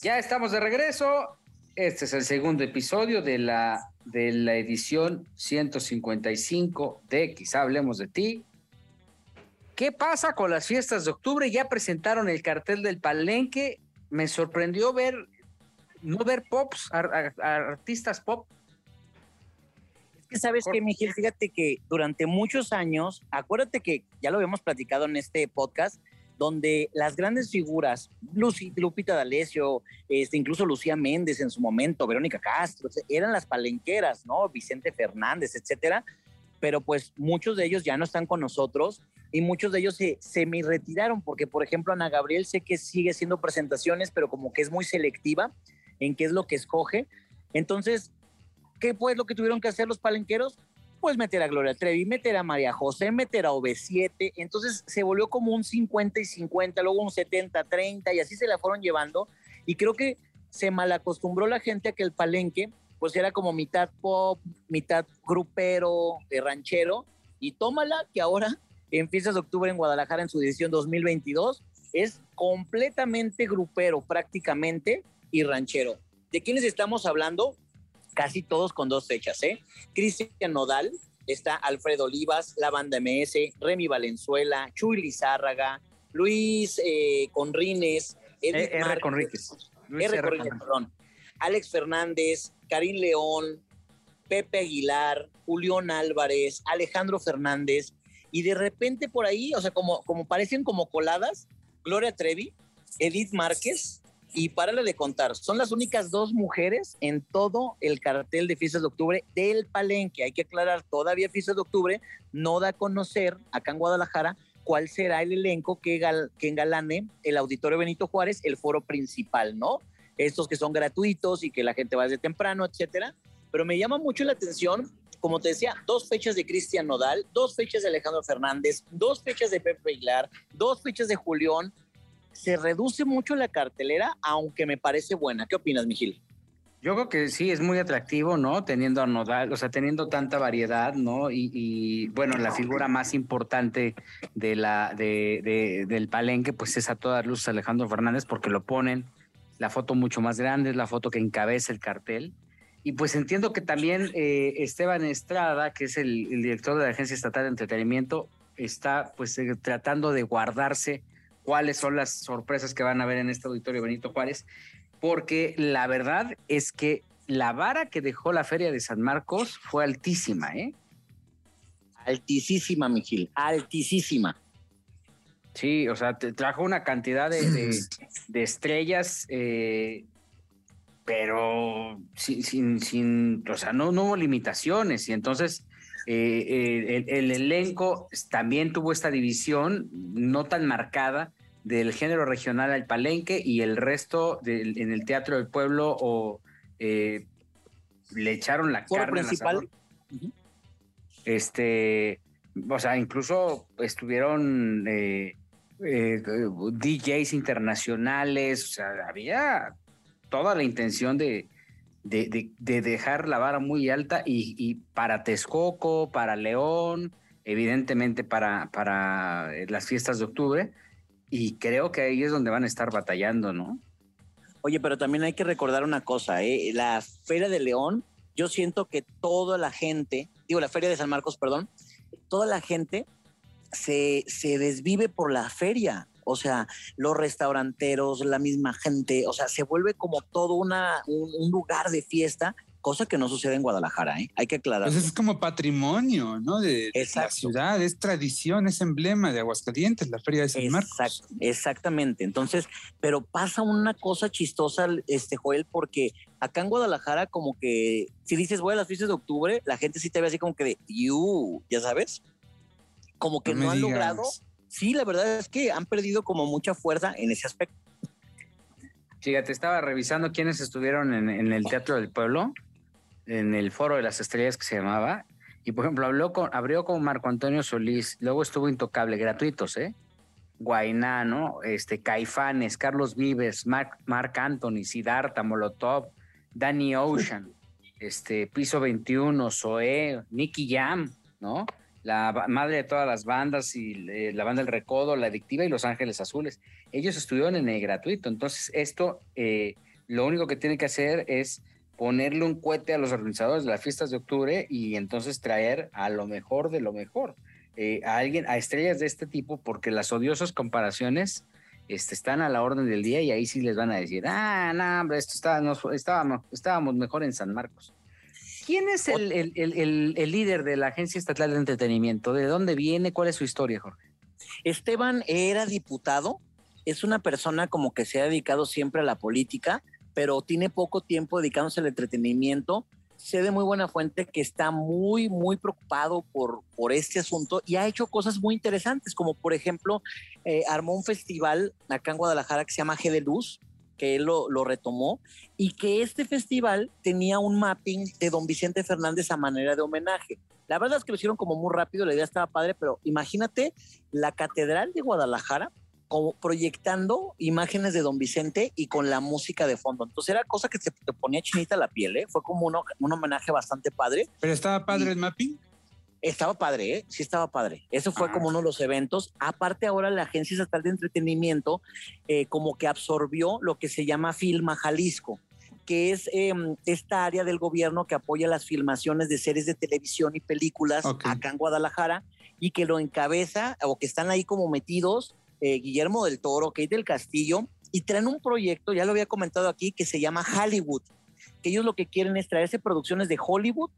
Ya estamos de regreso. Este es el segundo episodio de la, de la edición 155 de Quizá Hablemos de Ti. ¿Qué pasa con las fiestas de octubre? Ya presentaron el cartel del Palenque. Me sorprendió ver, no ver pops, artistas pop. Es que sabes que, Miguel, fíjate que durante muchos años, acuérdate que ya lo habíamos platicado en este podcast, donde las grandes figuras, Lupita D'Alessio, este, incluso Lucía Méndez en su momento, Verónica Castro, eran las palenqueras, ¿no? Vicente Fernández, etcétera. Pero pues muchos de ellos ya no están con nosotros y muchos de ellos se, se me retiraron porque, por ejemplo, Ana Gabriel sé que sigue haciendo presentaciones, pero como que es muy selectiva en qué es lo que escoge. Entonces, ¿qué fue lo que tuvieron que hacer los palenqueros? Pues meter a Gloria Trevi, meter a María José, meter a OV7, entonces se volvió como un 50 y 50, luego un 70, 30 y así se la fueron llevando y creo que se malacostumbró la gente a que el palenque pues era como mitad pop, mitad grupero, de ranchero y tómala que ahora en fiestas de octubre en Guadalajara en su edición 2022 es completamente grupero prácticamente y ranchero. ¿De quiénes estamos hablando? Casi todos con dos fechas, ¿eh? Cristian Nodal, está Alfredo Olivas, la banda MS, Remy Valenzuela, Chuy Lizárraga, Luis eh, Conrines, eh, R. Conríquez. R. Conríquez, perdón. Alex Fernández, Karim León, Pepe Aguilar, Julián Álvarez, Alejandro Fernández, y de repente por ahí, o sea, como, como parecen como coladas, Gloria Trevi, Edith Márquez, y párale de contar, son las únicas dos mujeres en todo el cartel de fiestas de octubre del Palenque. Hay que aclarar, todavía fiestas de octubre no da a conocer acá en Guadalajara cuál será el elenco que, que engalane el Auditorio Benito Juárez, el foro principal, ¿no? Estos que son gratuitos y que la gente va desde temprano, etcétera. Pero me llama mucho la atención, como te decía, dos fechas de Cristian Nodal, dos fechas de Alejandro Fernández, dos fechas de Pepe Aguilar, dos fechas de Julián, se reduce mucho la cartelera, aunque me parece buena. ¿Qué opinas, Mijil? Yo creo que sí, es muy atractivo, ¿no? Teniendo a Nodal, o sea, teniendo tanta variedad, ¿no? Y, bueno, la figura más importante de la, de, del palenque, pues es a todas luces Alejandro Fernández, porque lo ponen la foto mucho más grande, es la foto que encabeza el cartel. Y pues entiendo que también eh, Esteban Estrada, que es el, director de la Agencia Estatal de Entretenimiento, está pues eh, tratando de guardarse cuáles son las sorpresas que van a ver en este auditorio Benito Juárez, porque la verdad es que la vara que dejó la Feria de San Marcos fue altísima, ¿eh? Altísima, Miguel, altísima. Sí, o sea, te trajo una cantidad de, estrellas, eh, pero sin, sin, o sea, no, hubo limitaciones y entonces eh, eh, el, elenco también tuvo esta división no tan marcada del género regional al palenque y el resto en el Teatro del Pueblo o eh, le echaron la carne principal. Este, o sea, incluso estuvieron eh, DJs internacionales, o sea, había toda la intención de, de, dejar la vara muy alta y, para Texcoco, para León, evidentemente para, para las fiestas de octubre, y creo que ahí es donde van a estar batallando, ¿no? Oye, pero también hay que recordar una cosa, ¿eh? La Feria de León, yo siento que toda la gente, digo, la Feria de San Marcos, perdón, toda la gente se, se desvive por la feria. O sea, los restauranteros, la misma gente, o sea, se vuelve como todo una, un lugar de fiesta cosa que no sucede en Guadalajara, ¿eh? hay que aclarar. Pues es como patrimonio, ¿no? De, la ciudad, es tradición, es emblema de Aguascalientes, la Feria de San Marcos. Exactamente, entonces, pero pasa una cosa chistosa, este Joel, porque acá en Guadalajara como que si dices voy a las fiestas de octubre, la gente sí te ve así como que de, you, ya sabes. como que no, han logrado. Sí, la verdad es que han perdido como mucha fuerza en ese aspecto. Fíjate, estaba revisando quiénes estuvieron en, el Teatro del Pueblo, en el Foro de las Estrellas que se llamaba. Y por ejemplo, habló con, abrió con Marco Antonio Solís, luego estuvo Intocable, gratuitos, ¿eh? Guainá, ¿no? Este, Caifanes, Carlos Vives, Mark, Mark Anthony, Siddhartha, Molotov, Danny Ocean, este, Piso 21, Zoé, Nicky Jam, ¿no? La madre de todas las bandas y eh, la banda El Recodo, La Adictiva y Los Ángeles Azules. Ellos estuvieron en el gratuito. Entonces, esto eh, lo único que tiene que hacer es ponerle un cohete a los organizadores de las fiestas de octubre y entonces traer a lo mejor de lo mejor. Eh, a alguien, a estrellas de este tipo, porque las odiosas comparaciones este, están a la orden del día y ahí sí les van a decir, ah, no, hombre, esto está, estábamos, estábamos mejor en San Marcos. ¿Quién es el, el, líder de la Agencia Estatal de Entretenimiento? ¿De dónde viene? ¿Cuál es su historia, Jorge? Esteban era diputado, es una persona como que se ha dedicado siempre a la política, pero tiene poco tiempo dedicándose al entretenimiento sé de muy buena fuente que está muy, muy preocupado por, por este asunto y ha hecho cosas muy interesantes, como por ejemplo, eh, armó un festival acá en Guadalajara que se llama G de Luz, que él lo, lo, retomó, y que este festival tenía un mapping de don Vicente Fernández a manera de homenaje. La verdad es que lo hicieron como muy rápido, la idea estaba padre, pero imagínate la Catedral de Guadalajara como proyectando imágenes de Don Vicente y con la música de fondo. Entonces era cosa que se te ponía chinita la piel, ¿eh? Fue como un homenaje bastante padre. ¿Pero estaba padre el mapping? Estaba padre, ¿eh? Sí estaba padre. Eso fue como uno de los eventos. Aparte ahora la Agencia Estatal de Entretenimiento eh, como que absorbió lo que se llama Filma Jalisco que es em, esta área del gobierno que apoya las filmaciones de series de televisión y películas acá en Guadalajara y que lo encabeza o que están ahí como metidos eh, Guillermo del Toro, Kate del Castillo, y traen un proyecto, ya lo había comentado aquí, que se llama Hollywood, que ellos lo que quieren es traerse producciones de Hollywood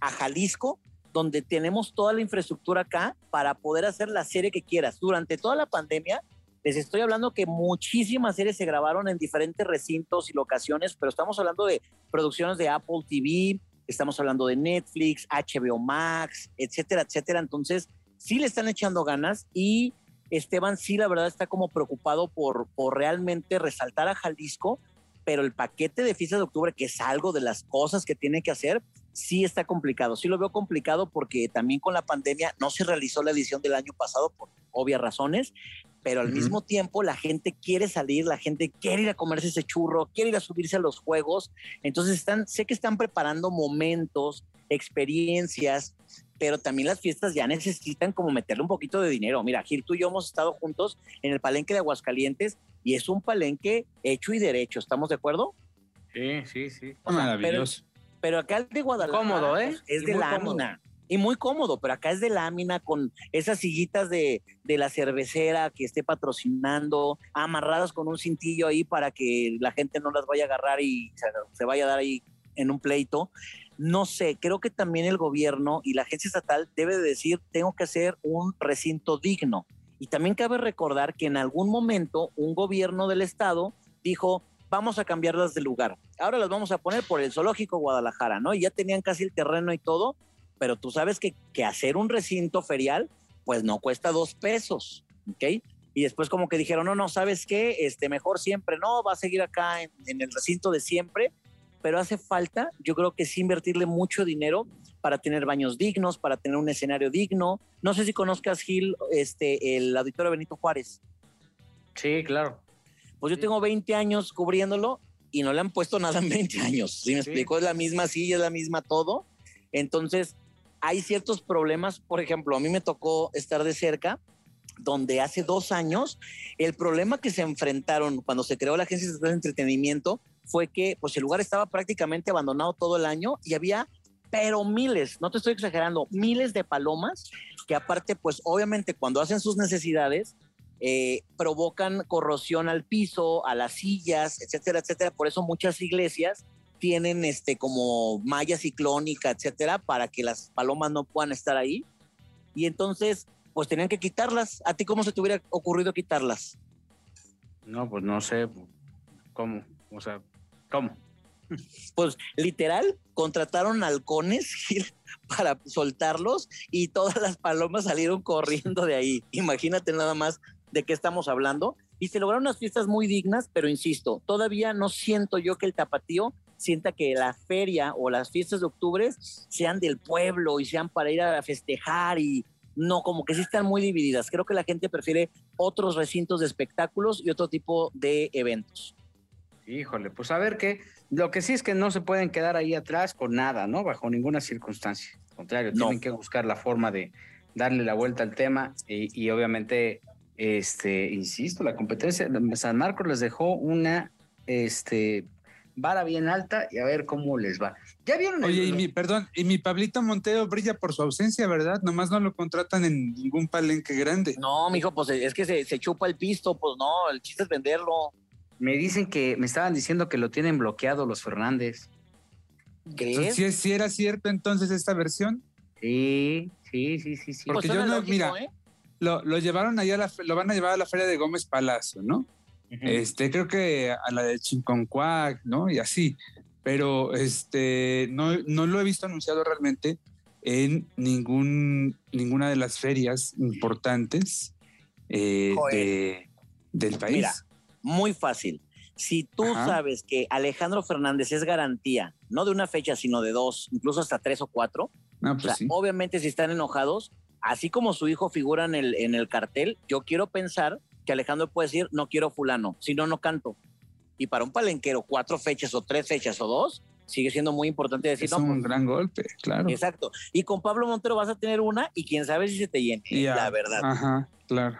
a Jalisco, donde tenemos toda la infraestructura acá para poder hacer la serie que quieras. Durante toda la pandemia, les estoy hablando que muchísimas series se grabaron en diferentes recintos y locaciones, pero estamos hablando de producciones de Apple TV, estamos hablando de Netflix, HBO Max, etcétera, etcétera. Entonces, sí le están echando ganas y Esteban sí, la verdad, está como preocupado por, por realmente resaltar a Jalisco, pero el paquete de fiestas de octubre, que es algo de las cosas que tiene que hacer, sí está complicado. Sí lo veo complicado porque también con la pandemia no se realizó la edición del año pasado por obvias razones, pero al mismo tiempo la gente quiere salir, la gente quiere ir a comerse ese churro, quiere ir a subirse a los juegos. Entonces están, sé que están preparando momentos, experiencias, pero también las fiestas ya necesitan como meterle un poquito de dinero. Mira, Gil, tú y yo hemos estado juntos en el palenque de Aguascalientes y es un palenque hecho y derecho, ¿estamos de acuerdo? Sí, sí, sí. Maravilloso. Pero, acá el de Guadalajara cómodo, ¿eh? es de lámina. Y muy cómodo, pero acá es de lámina con esas sillitas de, de la cervecera que esté patrocinando, amarradas con un cintillo ahí para que la gente no las vaya a agarrar y se, se vaya a dar ahí en un pleito no sé, creo que también el gobierno y la agencia estatal debe de decir, tengo que hacer un recinto digno. Y también cabe recordar que en algún momento un gobierno del estado dijo, vamos a cambiarlas de lugar. Ahora las vamos a poner por el zoológico Guadalajara, ¿no? Y ya tenían casi el terreno y todo, pero tú sabes que, que hacer un recinto ferial, pues no cuesta dos pesos, ¿ok? Y después como que dijeron, no, no, ¿sabes qué? Este, mejor siempre, no, va a seguir acá en, en el recinto de siempre pero hace falta, yo creo que sí invertirle mucho dinero para tener baños dignos, para tener un escenario digno. No sé si conozcas, Gil, este, el auditorio Benito Juárez. Sí, claro. Pues yo tengo 20 años cubriéndolo y no le han puesto nada en 20 años. ¿Sí me explico? Es la misma silla, es la misma todo. Entonces, hay ciertos problemas. Por ejemplo, a mí me tocó estar de cerca donde hace dos años el problema que se enfrentaron cuando se creó la Agencia de Entretenimiento fue que pues el lugar estaba prácticamente abandonado todo el año y había pero miles, no te estoy exagerando, miles de palomas que aparte pues obviamente cuando hacen sus necesidades eh, provocan corrosión al piso, a las sillas, etcétera, etcétera. Por eso muchas iglesias tienen este como malla ciclónica, etcétera, para que las palomas no puedan estar ahí. Y entonces, pues tenían que quitarlas. ¿A ti cómo se te hubiera ocurrido quitarlas? No, pues no sé cómo. O sea, ¿Cómo? Pues literal, contrataron halcones para soltarlos y todas las palomas salieron corriendo de ahí. Imagínate nada más de qué estamos hablando. Y se lograron unas fiestas muy dignas, pero insisto, todavía no siento yo que el tapatío sienta que la feria o las fiestas de octubre sean del pueblo y sean para ir a festejar y no, como que sí están muy divididas. Creo que la gente prefiere otros recintos de espectáculos y otro tipo de eventos. Híjole, pues a ver qué. Lo que sí es que no se pueden quedar ahí atrás con nada, ¿no? Bajo ninguna circunstancia. Al contrario, tienen que buscar la forma de darle la vuelta al tema y, obviamente, este, insisto, la competencia, San Marcos les dejó una, este, vara bien alta y a ver cómo les va. ¿Ya vieron? Oye, y mi, perdón, y mi Pablito Montero brilla por su ausencia, ¿verdad? Nomás no lo contratan en ningún palenque grande. No, mijo, pues es que se, se chupa el pisto, pues no, el chiste es venderlo. Me dicen que, me estaban diciendo que lo tienen bloqueado los Fernández. ¿Crees? ¿Si, si era cierto entonces esta versión? Sí, sí, sí, sí, sí. Porque pues yo no, mira, ¿eh? Lo, lo, llevaron allá, la, lo van a llevar a la feria de Gómez Palacio, ¿no? Este, creo que a la de Chinconcuac, ¿no? Y así. Pero este, no, no lo he visto anunciado realmente en ningún, ninguna de las ferias importantes eh, de, del país. Mira, muy fácil. Si tú sabes que Alejandro Fernández es garantía, no de una fecha, sino de dos, incluso hasta tres o cuatro, pues obviamente si están enojados, así como su hijo figura en el, en el cartel, yo quiero pensar que Alejandro puede decir, no quiero fulano, si no, no canto. Y para un palenquero, cuatro fechas o tres fechas o dos, sigue siendo muy importante decir, es un pues gran golpe, claro. Exacto. Y con Pablo Montero vas a tener una y quién sabe si se te llene, la verdad. Ajá, claro.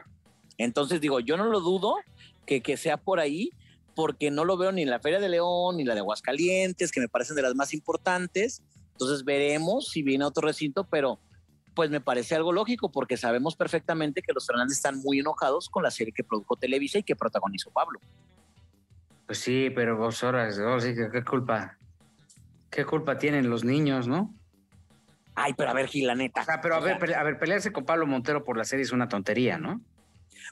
Entonces digo, yo no lo dudo que, que sea por ahí, porque no lo veo ni en la Feria de León ni la de Aguascalientes, que me parecen de las más importantes. Entonces veremos si viene otro recinto, pero pues me parece algo lógico porque sabemos perfectamente que los Fernández están muy enojados con la serie que produjo Televisa y que protagonizó Pablo. Pues sí, pero vos horas, ¿qué culpa? ¿Qué culpa tienen los niños, no? Ay, pero a ver, Gil, la neta. O pero a ver, a ver, pelearse con Pablo Montero por la serie es una tontería, ¿no?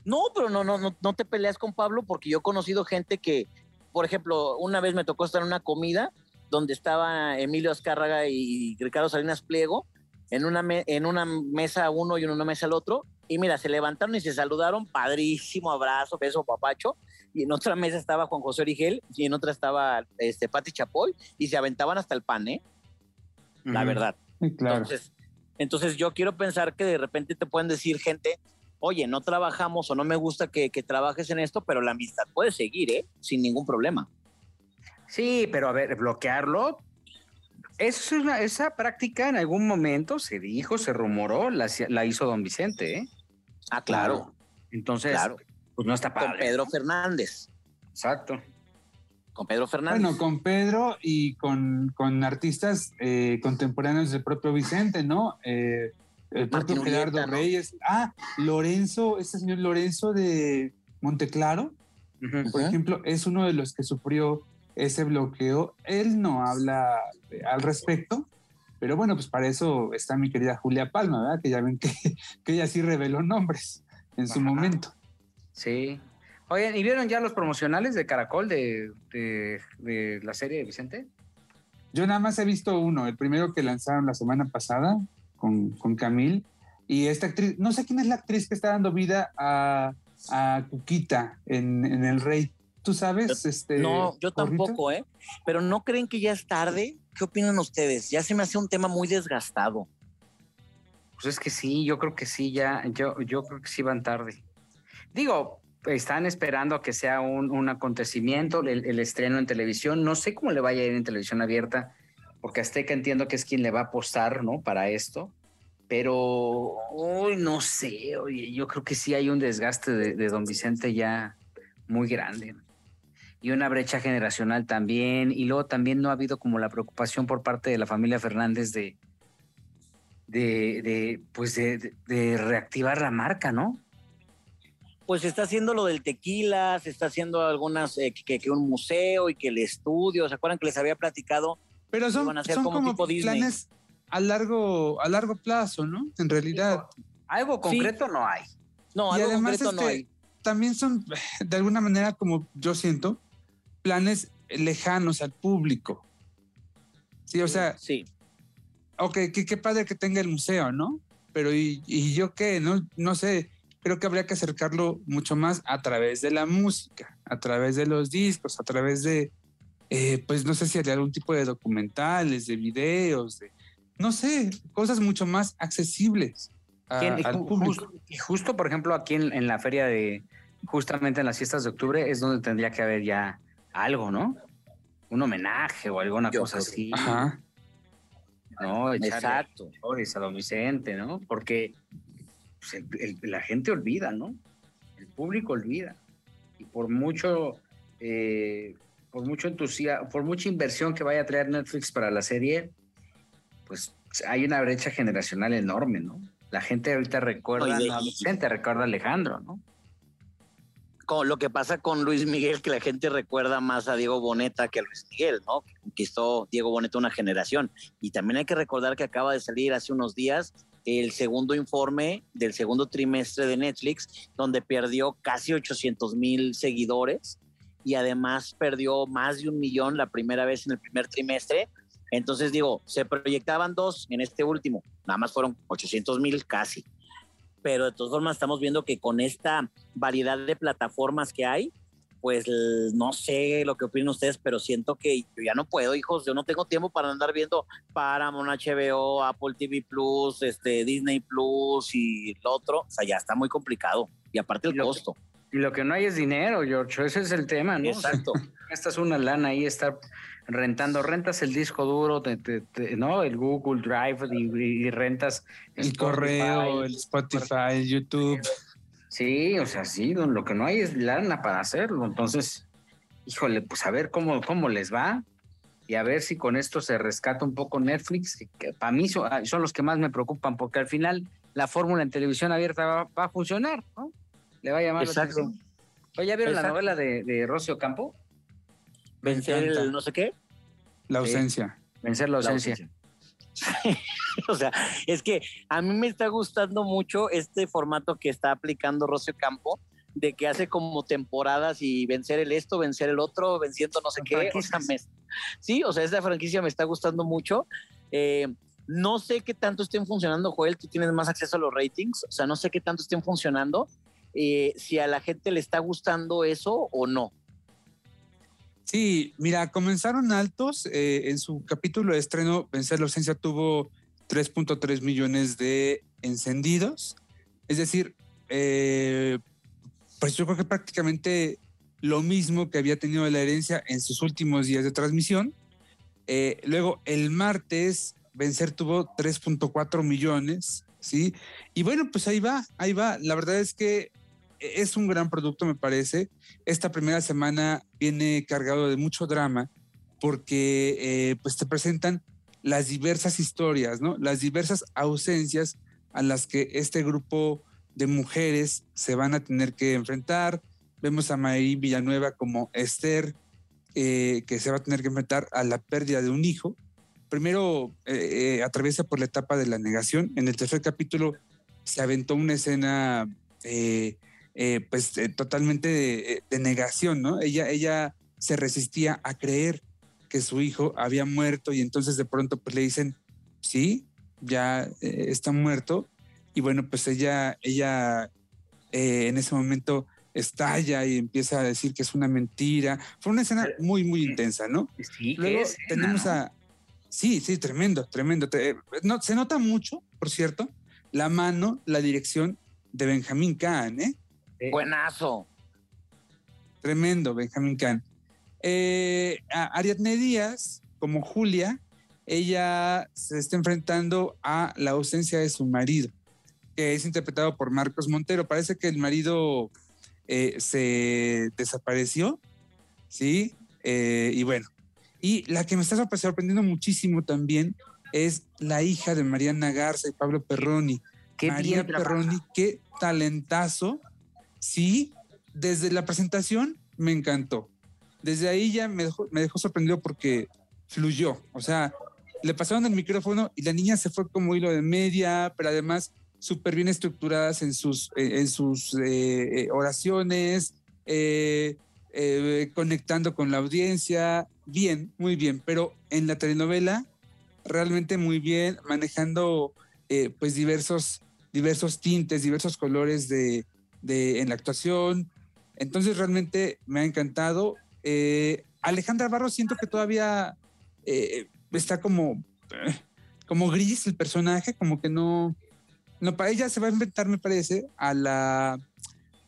No, pero no, no, no, no te peleas con Pablo porque yo he conocido gente que, por ejemplo, una vez me tocó estar en una comida donde estaba Emilio Azcárraga y Ricardo Salinas Pliego en una, en una mesa uno y en una mesa el otro. Y mira, se levantaron y se saludaron, padrísimo abrazo, beso, papacho. Y en otra mesa estaba Juan José Origel y en otra estaba este, Pati Chapoy y se aventaban hasta el pan, ¿eh? La verdad. Entonces, entonces yo quiero pensar que de repente te pueden decir gente, oye, no trabajamos o no me gusta que, que trabajes en esto, pero la amistad puede seguir, ¿eh? Sin ningún problema. Sí, pero a ver, bloquearlo, es una, esa práctica en algún momento se dijo, se rumoró, la, la hizo don Vicente, ¿eh? Ah, claro. Entonces, claro. pues no está padre. Con Pedro Fernández. Exacto. Con Pedro Fernández. Bueno, con Pedro y con, con artistas eh, contemporáneos del propio Vicente, ¿no? Eh, el propio Gerardo Reyes. Ah, Lorenzo, este señor Lorenzo de Monteclaro, por ejemplo, es uno de los que sufrió ese bloqueo. Él no habla al respecto, pero bueno, pues para eso está mi querida Julia Palma, ¿verdad? Que ya ven que, que ella sí reveló nombres en su momento. Sí. Oigan, ¿y vieron ya los promocionales de Caracol de, de, la serie de Vicente? Yo nada más he visto uno, el primero que lanzaron la semana pasada con, con Camil. Y esta actriz, no sé quién es la actriz que está dando vida a, a Cuquita en, en El Rey. ¿Tú sabes? este, no, yo tampoco, ¿eh? Pero ¿no creen que ya es tarde? ¿Qué opinan ustedes? Ya se me hace un tema muy desgastado. Pues es que sí, yo creo que sí, ya, yo, yo creo que sí van tarde. Digo, están esperando que sea un, acontecimiento, el, estreno en televisión. No sé cómo le vaya a ir en televisión abierta, porque Azteca entiendo que es quien le va a apostar, ¿no? Para esto. Pero, uy, no sé, oye, yo creo que sí hay un desgaste de, de don Vicente ya muy grande y una brecha generacional también. Y luego también no ha habido como la preocupación por parte de la familia Fernández de, de, pues de, reactivar la marca, ¿no? Pues se está haciendo lo del tequila, se está haciendo algunas, eh, que, un museo y que el estudio, ¿se acuerdan que les había platicado? Pero son, como, planes a largo, a largo plazo, ¿no? En realidad. Algo concreto no hay. No, algo concreto no hay. También son, de alguna manera, como yo siento, planes lejanos al público. Sí, o sea, sí. Ok, qué, padre que tenga el museo, ¿no? Pero ¿y, yo qué? No, no sé, creo que habría que acercarlo mucho más a través de la música, a través de los discos, a través de, eh, pues no sé si hay algún tipo de documentales, de videos, de, no sé, cosas mucho más accesibles al público. y justo, por ejemplo, aquí en, la feria de, justamente en las fiestas de octubre, es donde tendría que haber ya algo, ¿no? Un homenaje o alguna cosa así. Ajá. ¿no? Exacto. A don Vicente, ¿no? Porque pues, la gente olvida, ¿no? El público olvida. Y por mucho, eh, por mucho entusiasmo, por mucha inversión que vaya a traer Netflix para la serie, pues hay una brecha generacional enorme, ¿no? La gente ahorita recuerda a Vicente, recuerda a Alejandro, ¿no? Con lo que pasa con Luis Miguel, que la gente recuerda más a Diego Boneta que a Luis Miguel, ¿no? Que conquistó Diego Boneta una generación. Y también hay que recordar que acaba de salir hace unos días el segundo informe del segundo trimestre de Netflix, donde perdió casi 800 mil seguidores y además perdió más de un millón la primera vez en el primer trimestre. Entonces digo, se proyectaban dos en este último, nada más fueron 800 mil casi pero de todas formas estamos viendo que con esta variedad de plataformas que hay, pues no sé lo que opinan ustedes, pero siento que yo ya no puedo, hijos, yo no tengo tiempo para andar viendo Paramount, HBO, Apple TV Plus, este, Disney Plus y el otro, o sea, ya está muy complicado y aparte el costo. Y lo que no hay es dinero, George, ese es el tema, ¿no? Exacto. Esta es una lana ahí, estar rentando, rentas el disco duro, ¿no? El Google Drive y, rentas el correo, el Spotify, el YouTube. Sí, o sea, sí, lo que no hay es lana para hacerlo. Entonces, híjole, pues a ver cómo, cómo les va y a ver si con esto se rescata un poco Netflix, que, para mí ah, son, los que más me preocupan, porque al final la fórmula en televisión abierta va, a funcionar, ¿no? Le va a llamar Exacto. la Oye, ¿ya vieron la novela de, de Rocio Campo? vencer el no sé qué. La ausencia. vencer la ausencia. o sea, es que a mí me está gustando mucho este formato que está aplicando Rocio Campo, de que hace como temporadas y vencer el esto, vencer el otro, venciendo no sé qué. sí, o sea, esta franquicia me está gustando mucho. Eh, no sé qué tanto estén funcionando, Joel, tú tienes más acceso a los ratings, o sea, no sé qué tanto estén funcionando, eh, si a la gente le está gustando eso o no. Sí, mira, comenzaron altos. Eh, en su capítulo de estreno, Vencer la ausencia tuvo 3.3 millones de encendidos. Es decir, eh, pues yo creo que prácticamente lo mismo que había tenido la herencia en sus últimos días de transmisión. Eh, luego, el martes, Vencer tuvo 3.4 millones, ¿sí? Y bueno, pues ahí va, ahí va. La verdad es que es un gran producto, me parece. Esta primera semana viene cargado de mucho drama porque eh, pues te presentan las diversas historias, ¿no? Las diversas ausencias a las que este grupo de mujeres se van a tener que enfrentar. Vemos a Mayri Villanueva como Esther, eh, que se va a tener que enfrentar a la pérdida de un hijo. Primero eh, atraviesa por la etapa de la negación. En el tercer capítulo se aventó una escena eh, pues eh, totalmente de, negación, ¿no? Ella, ella se resistía a creer que su hijo había muerto y entonces de pronto pues le dicen, sí, ya eh, está muerto. Y bueno, pues ella, ella en ese momento estalla y empieza a decir que es una mentira. Fue una escena muy, muy intensa, ¿no? Sí, Luego tenemos a... Sí, sí, tremendo, tremendo. No, se nota mucho, por cierto, la mano, la dirección de Benjamín Kahn, ¿eh? Buenazo. Tremendo, Benjamín Kahn. Eh, Ariadne Díaz, como Julia, ella se está enfrentando a la ausencia de su marido, que es interpretado por Marcos Montero. Parece que el marido eh, se desapareció, ¿sí? Eh, y bueno, y la que me está sorprendiendo muchísimo también es la hija de Mariana Garza y Pablo Perroni. Qué María Perroni, qué talentazo sí, desde la presentación me encantó. Desde ahí ya me dejó, sorprendido porque fluyó. O sea, le pasaron el micrófono y la niña se fue como hilo de media, pero además súper bien estructuradas en sus, eh, en sus eh, eh, oraciones, conectando con la audiencia. Bien, muy bien. Pero en la telenovela realmente muy bien, manejando pues diversos, diversos tintes, diversos colores de, de, en la actuación. Entonces realmente me ha encantado. Eh, Alejandra Barros siento que todavía eh, está como, como gris el personaje, como que no, no, para ella se va a inventar, me parece, a la,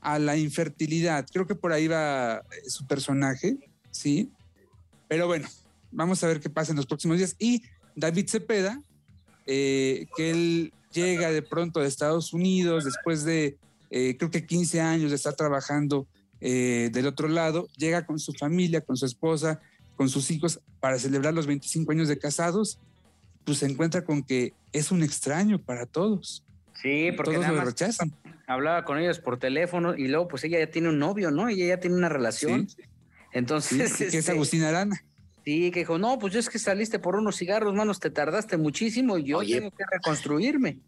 a la infertilidad. Creo que por ahí va su personaje, ¿sí? Pero bueno, vamos a ver qué pasa en los próximos días. Y David Cepeda, eh, que él llega de pronto de Estados Unidos después de, eh, creo que 15 años de estar trabajando eh, del otro lado, llega con su familia, con su esposa, con sus hijos para celebrar los 25 años de casados, pues se encuentra con que es un extraño para todos. Sí, porque todos nada lo más rechazan. hablaba con ellos por teléfono y luego pues ella ya tiene un novio, ¿no? Ella ya tiene una relación. Sí. Entonces, Sí, que es este, Agustín Arana. sí, que dijo, no, pues es que saliste por unos cigarros, manos, te tardaste muchísimo y yo Oye. tengo que reconstruirme.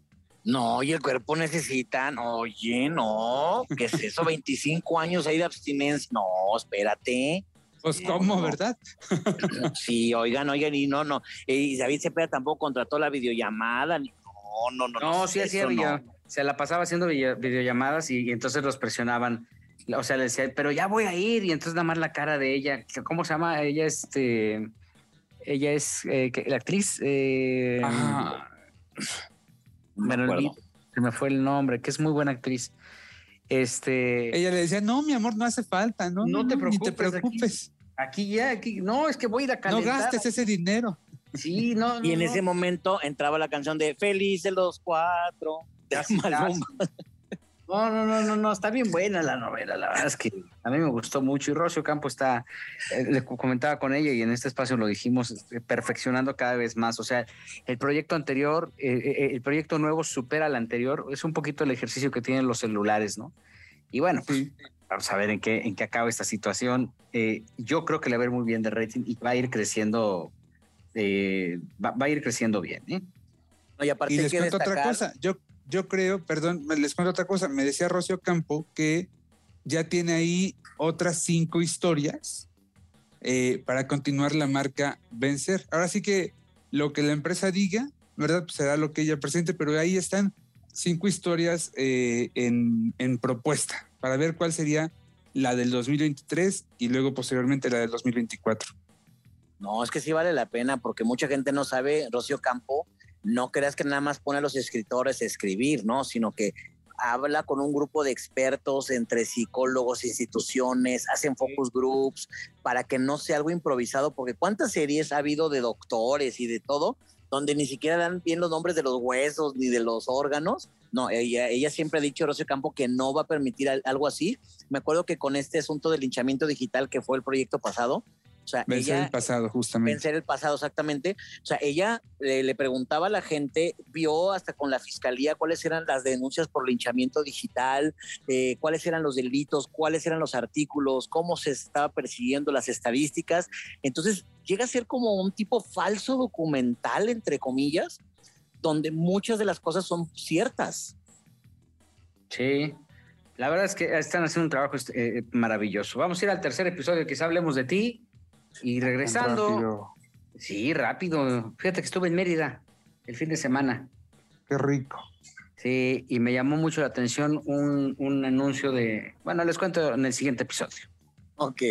No, y el cuerpo necesita, oye, no, ¿qué es eso? 25 años ahí de abstinencia. No, espérate. Pues No, cómo, no. ¿verdad? Sí, oigan, oigan, y no, no. Y David Cepeda tampoco contrató la videollamada. ni- No, no, no. No, sí hacía video- no. se la pasaba haciendo video- videollamadas y, y entonces los presionaban. O sea, le decía, pero ya voy a ir. Y entonces nada más la cara de ella, que- ¿cómo se llama? Ella, este, ella es eh, que- la actriz. eh, Ah, No me olvidé, se me fue el nombre, que es muy buena actriz. Este, ella le decía, no, mi amor, no hace falta, no, No te ni te preocupes, aquí- preocupes, aquí ya, aquí, no, es que voy a ir a no calentar. gastes ese dinero. Sí, no, Y en no, ese no. momento entraba la canción de Felices los cuatro. de Maluma. No, no, no, no, no, está bien buena la novela, la verdad es que a mí me gustó mucho y Rocio Campo está, eh, le co- comentaba con ella y en este espacio lo dijimos, eh, perfeccionando cada vez más, o sea, el proyecto anterior, eh, eh, el proyecto nuevo supera al anterior, es un poquito el ejercicio que tienen los celulares, ¿no? Y bueno, pues, Sí. vamos a ver en qué, en qué acaba esta situación. Eh, yo creo que le va a ir muy bien de rating y va a ir creciendo, eh, va, va a ir creciendo bien, ¿eh? No, y aparte Y hay les que cuento otra cosa. Yo, yo creo, perdón, les cuento otra cosa. Me decía Rocio Campo que ya tiene ahí otras cinco historias eh, para continuar la marca Vencer. Ahora sí que lo que la empresa diga, ¿verdad? Pues será lo que ella presente, pero ahí están cinco historias eh, en, en propuesta para ver cuál sería la del 2023 y luego posteriormente la del 2024. No, es que sí vale la pena porque mucha gente no sabe, Rocío Campo, no creas que nada más pone a los escritores a escribir, ¿no? Sino que habla con un grupo de expertos entre psicólogos, instituciones, hacen focus groups para que no sea algo improvisado, porque cuántas series ha habido de doctores y de todo donde ni siquiera dan bien los nombres de los huesos ni de los órganos. No, ella, ella siempre ha dicho, Rocío Campo, que no va a permitir al- algo así. Me acuerdo que con este asunto del linchamiento digital que fue el proyecto pasado, sea, Vencer ella el pasado, justamente. vencer el pasado exactamente. O sea, ella le, le preguntaba a la gente, vio hasta con la fiscalía cuáles eran las denuncias por linchamiento digital, eh, cuáles eran los delitos, cuáles eran los artículos, cómo se estaba persiguiendo las estadísticas. Entonces llega a ser como un tipo falso documental, entre comillas, donde muchas de las cosas son ciertas. Sí, la verdad es que están haciendo un trabajo este, eh, maravilloso. Vamos a ir al tercer episodio, quizá hablemos de ti. Y regresando, Rápido. sí, rápido. Fíjate que estuve en Mérida el fin de semana. Qué rico. Sí, y me llamó mucho la atención un, un anuncio de. Bueno, les cuento en el siguiente episodio. Ok.